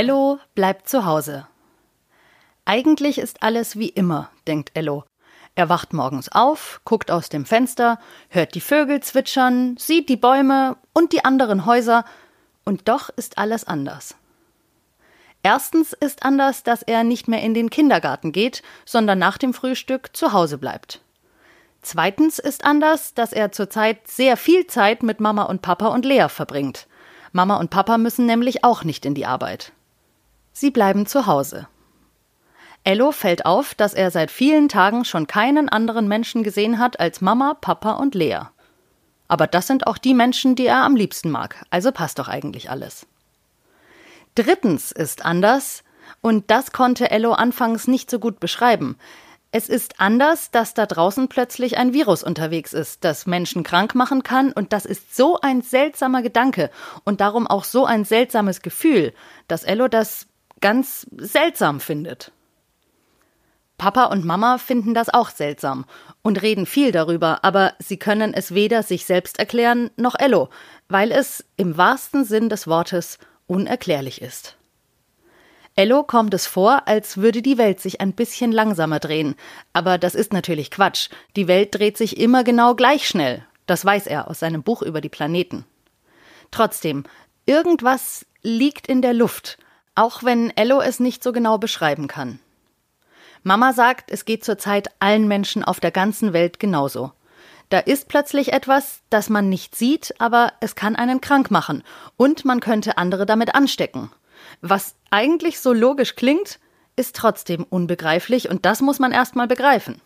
Ello bleibt zu Hause. Eigentlich ist alles wie immer, denkt Ello. Er wacht morgens auf, guckt aus dem Fenster, hört die Vögel zwitschern, sieht die Bäume und die anderen Häuser, und doch ist alles anders. Erstens ist anders, dass er nicht mehr in den Kindergarten geht, sondern nach dem Frühstück zu Hause bleibt. Zweitens ist anders, dass er zurzeit sehr viel Zeit mit Mama und Papa und Lea verbringt. Mama und Papa müssen nämlich auch nicht in die Arbeit. Sie bleiben zu Hause. Ello fällt auf, dass er seit vielen Tagen schon keinen anderen Menschen gesehen hat als Mama, Papa und Lea. Aber das sind auch die Menschen, die er am liebsten mag, also passt doch eigentlich alles. Drittens ist anders, und das konnte Ello anfangs nicht so gut beschreiben. Es ist anders, dass da draußen plötzlich ein Virus unterwegs ist, das Menschen krank machen kann, und das ist so ein seltsamer Gedanke und darum auch so ein seltsames Gefühl, dass Ello das ganz seltsam findet. Papa und Mama finden das auch seltsam und reden viel darüber, aber sie können es weder sich selbst erklären noch Ello, weil es im wahrsten Sinn des Wortes unerklärlich ist. Ello kommt es vor, als würde die Welt sich ein bisschen langsamer drehen, aber das ist natürlich Quatsch. Die Welt dreht sich immer genau gleich schnell. Das weiß er aus seinem Buch über die Planeten. Trotzdem, irgendwas liegt in der Luft, auch wenn Ello es nicht so genau beschreiben kann. Mama sagt, es geht zurzeit allen Menschen auf der ganzen Welt genauso. Da ist plötzlich etwas, das man nicht sieht, aber es kann einen krank machen und man könnte andere damit anstecken. Was eigentlich so logisch klingt, ist trotzdem unbegreiflich und das muss man erstmal begreifen.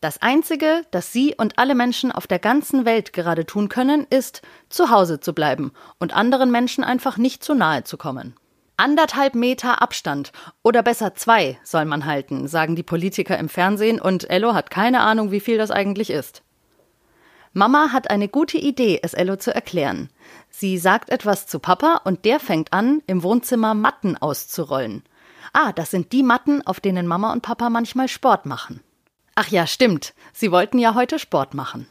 Das Einzige, das Sie und alle Menschen auf der ganzen Welt gerade tun können, ist, zu Hause zu bleiben und anderen Menschen einfach nicht zu nahe zu kommen. Anderthalb Meter Abstand oder besser zwei soll man halten, sagen die Politiker im Fernsehen und Ello hat keine Ahnung, wie viel das eigentlich ist. Mama hat eine gute Idee, es Ello zu erklären. Sie sagt etwas zu Papa und der fängt an, im Wohnzimmer Matten auszurollen. Ah, das sind die Matten, auf denen Mama und Papa manchmal Sport machen. Ach ja, stimmt. Sie wollten ja heute Sport machen.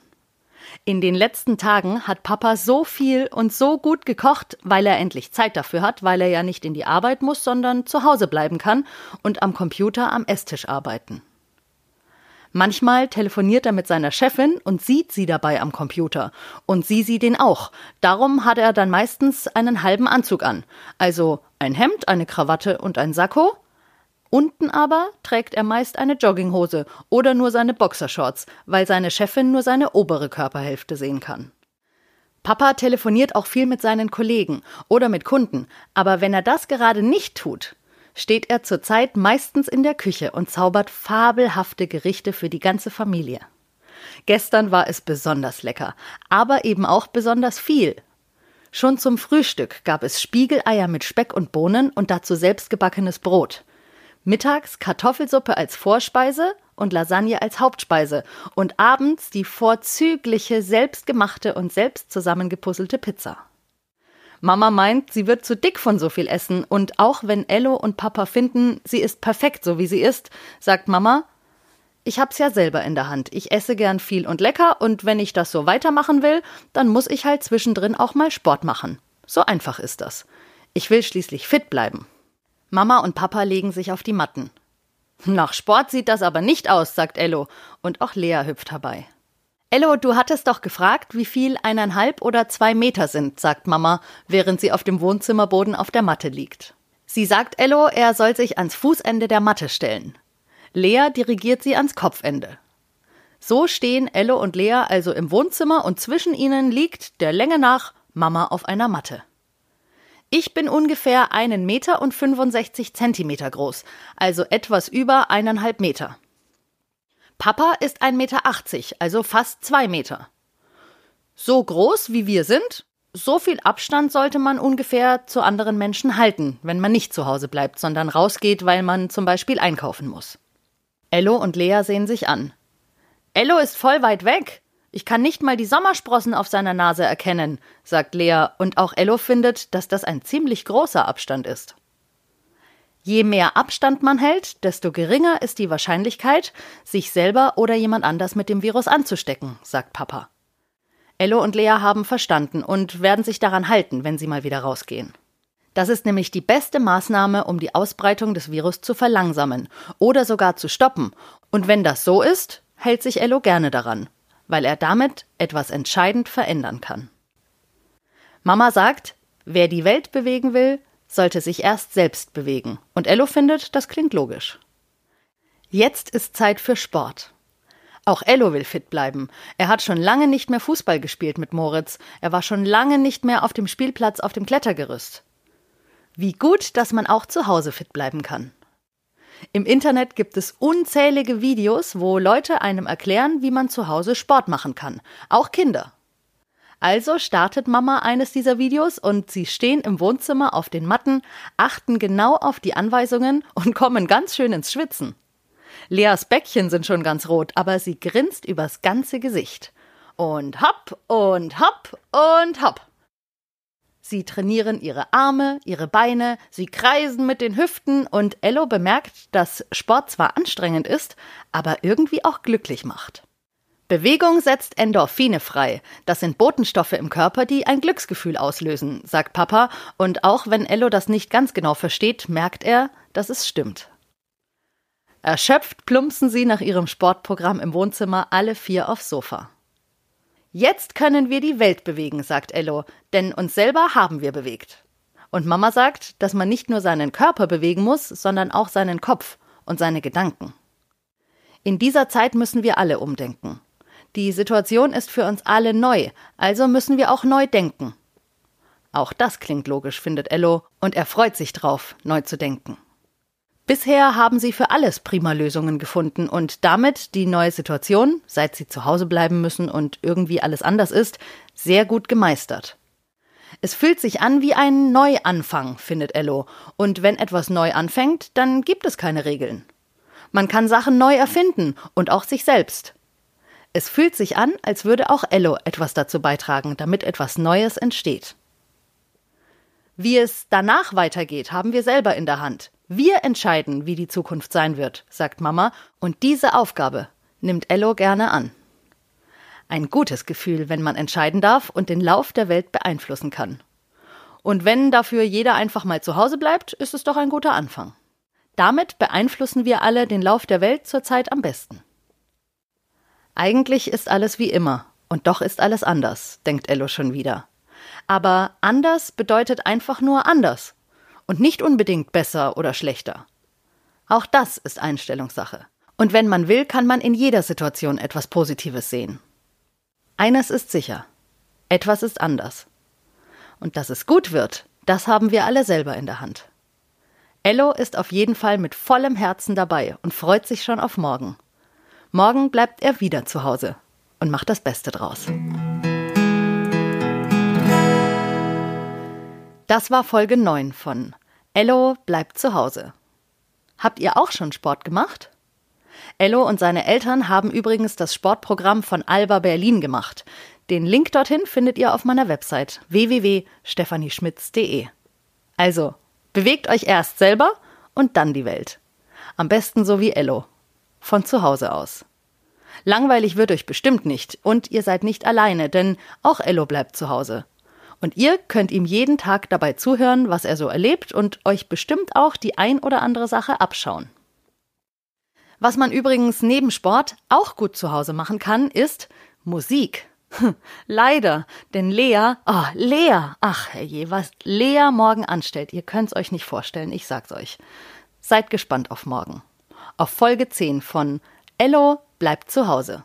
In den letzten Tagen hat Papa so viel und so gut gekocht, weil er endlich Zeit dafür hat, weil er ja nicht in die Arbeit muss, sondern zu Hause bleiben kann und am Computer am Esstisch arbeiten. Manchmal telefoniert er mit seiner Chefin und sieht sie dabei am Computer. Und sie sieht ihn auch. Darum hat er dann meistens einen halben Anzug an. Also ein Hemd, eine Krawatte und ein Sakko, Unten aber trägt er meist eine Jogginghose oder nur seine Boxershorts, weil seine Chefin nur seine obere Körperhälfte sehen kann. Papa telefoniert auch viel mit seinen Kollegen oder mit Kunden, aber wenn er das gerade nicht tut, steht er zurzeit meistens in der Küche und zaubert fabelhafte Gerichte für die ganze Familie. Gestern war es besonders lecker, aber eben auch besonders viel. Schon zum Frühstück gab es Spiegeleier mit Speck und Bohnen und dazu selbstgebackenes Brot. Mittags Kartoffelsuppe als Vorspeise und Lasagne als Hauptspeise und abends die vorzügliche selbstgemachte und selbst zusammengepuzzelte Pizza. Mama meint, sie wird zu dick von so viel Essen und auch wenn Ello und Papa finden, sie ist perfekt so wie sie ist, sagt Mama, ich hab's ja selber in der Hand. Ich esse gern viel und lecker und wenn ich das so weitermachen will, dann muss ich halt zwischendrin auch mal Sport machen. So einfach ist das. Ich will schließlich fit bleiben. Mama und Papa legen sich auf die Matten. Nach Sport sieht das aber nicht aus, sagt Ello, und auch Lea hüpft herbei. Ello, du hattest doch gefragt, wie viel eineinhalb oder zwei Meter sind, sagt Mama, während sie auf dem Wohnzimmerboden auf der Matte liegt. Sie sagt Ello, er soll sich ans Fußende der Matte stellen. Lea dirigiert sie ans Kopfende. So stehen Ello und Lea also im Wohnzimmer und zwischen ihnen liegt, der Länge nach, Mama auf einer Matte. Ich bin ungefähr einen Meter und 65 Zentimeter groß, also etwas über eineinhalb Meter. Papa ist 1,80 Meter, also fast zwei Meter. So groß wie wir sind, so viel Abstand sollte man ungefähr zu anderen Menschen halten, wenn man nicht zu Hause bleibt, sondern rausgeht, weil man zum Beispiel einkaufen muss. Ello und Lea sehen sich an. Ello ist voll weit weg. Ich kann nicht mal die Sommersprossen auf seiner Nase erkennen, sagt Lea, und auch Ello findet, dass das ein ziemlich großer Abstand ist. Je mehr Abstand man hält, desto geringer ist die Wahrscheinlichkeit, sich selber oder jemand anders mit dem Virus anzustecken, sagt Papa. Ello und Lea haben verstanden und werden sich daran halten, wenn sie mal wieder rausgehen. Das ist nämlich die beste Maßnahme, um die Ausbreitung des Virus zu verlangsamen oder sogar zu stoppen. Und wenn das so ist, hält sich Ello gerne daran, weil er damit etwas entscheidend verändern kann. Mama sagt, wer die Welt bewegen will, sollte sich erst selbst bewegen. Und Ello findet, das klingt logisch. Jetzt ist Zeit für Sport. Auch Ello will fit bleiben. Er hat schon lange nicht mehr Fußball gespielt mit Moritz. Er war schon lange nicht mehr auf dem Spielplatz auf dem Klettergerüst. Wie gut, dass man auch zu Hause fit bleiben kann. Im Internet gibt es unzählige Videos, wo Leute einem erklären, wie man zu Hause Sport machen kann. Auch Kinder. Also startet Mama eines dieser Videos und sie stehen im Wohnzimmer auf den Matten, achten genau auf die Anweisungen und kommen ganz schön ins Schwitzen. Leas Bäckchen sind schon ganz rot, aber sie grinst übers ganze Gesicht. Und hopp und hopp und hopp. Sie trainieren ihre Arme, ihre Beine, sie kreisen mit den Hüften und Ello bemerkt, dass Sport zwar anstrengend ist, aber irgendwie auch glücklich macht. Bewegung setzt Endorphine frei. Das sind Botenstoffe im Körper, die ein Glücksgefühl auslösen, sagt Papa, und auch wenn Ello das nicht ganz genau versteht, merkt er, dass es stimmt. Erschöpft plumpsen sie nach ihrem Sportprogramm im Wohnzimmer alle vier aufs Sofa. Jetzt können wir die Welt bewegen, sagt Ello, denn uns selber haben wir bewegt. Und Mama sagt, dass man nicht nur seinen Körper bewegen muss, sondern auch seinen Kopf und seine Gedanken. In dieser Zeit müssen wir alle umdenken. Die Situation ist für uns alle neu, also müssen wir auch neu denken. Auch das klingt logisch, findet Ello, und er freut sich drauf, neu zu denken. Bisher haben sie für alles prima Lösungen gefunden und damit die neue Situation, seit sie zu Hause bleiben müssen und irgendwie alles anders ist, sehr gut gemeistert. Es fühlt sich an wie ein Neuanfang, findet Ello, und wenn etwas neu anfängt, dann gibt es keine Regeln. Man kann Sachen neu erfinden und auch sich selbst. Es fühlt sich an, als würde auch Ello etwas dazu beitragen, damit etwas Neues entsteht. Wie es danach weitergeht, haben wir selber in der Hand. Wir entscheiden, wie die Zukunft sein wird, sagt Mama, und diese Aufgabe nimmt Ello gerne an. Ein gutes Gefühl, wenn man entscheiden darf und den Lauf der Welt beeinflussen kann. Und wenn dafür jeder einfach mal zu Hause bleibt, ist es doch ein guter Anfang. Damit beeinflussen wir alle den Lauf der Welt zurzeit am besten. Eigentlich ist alles wie immer, und doch ist alles anders, denkt Ello schon wieder. Aber anders bedeutet einfach nur anders und nicht unbedingt besser oder schlechter. Auch das ist Einstellungssache. Und wenn man will, kann man in jeder Situation etwas Positives sehen. Eines ist sicher. Etwas ist anders. Und dass es gut wird, das haben wir alle selber in der Hand. Ello ist auf jeden Fall mit vollem Herzen dabei und freut sich schon auf morgen. Morgen bleibt er wieder zu Hause und macht das Beste draus. Das war Folge 9 von Ello bleibt zu Hause. Habt ihr auch schon Sport gemacht? Ello und seine Eltern haben übrigens das Sportprogramm von Alba Berlin gemacht. Den Link dorthin findet ihr auf meiner Website www.stephanieschmitz.de. Also, bewegt euch erst selber und dann die Welt. Am besten so wie Ello. Von zu Hause aus. Langweilig wird euch bestimmt nicht und ihr seid nicht alleine, denn auch Ello bleibt zu Hause. Und ihr könnt ihm jeden Tag dabei zuhören, was er so erlebt und euch bestimmt auch die ein oder andere Sache abschauen. Was man übrigens neben Sport auch gut zu Hause machen kann, ist Musik. Leider, denn Lea, oh, Lea, ach herrje, was Lea morgen anstellt, ihr könnt's euch nicht vorstellen, ich sag's euch. Seid gespannt auf morgen. Auf Folge 10 von Ello bleibt zu Hause.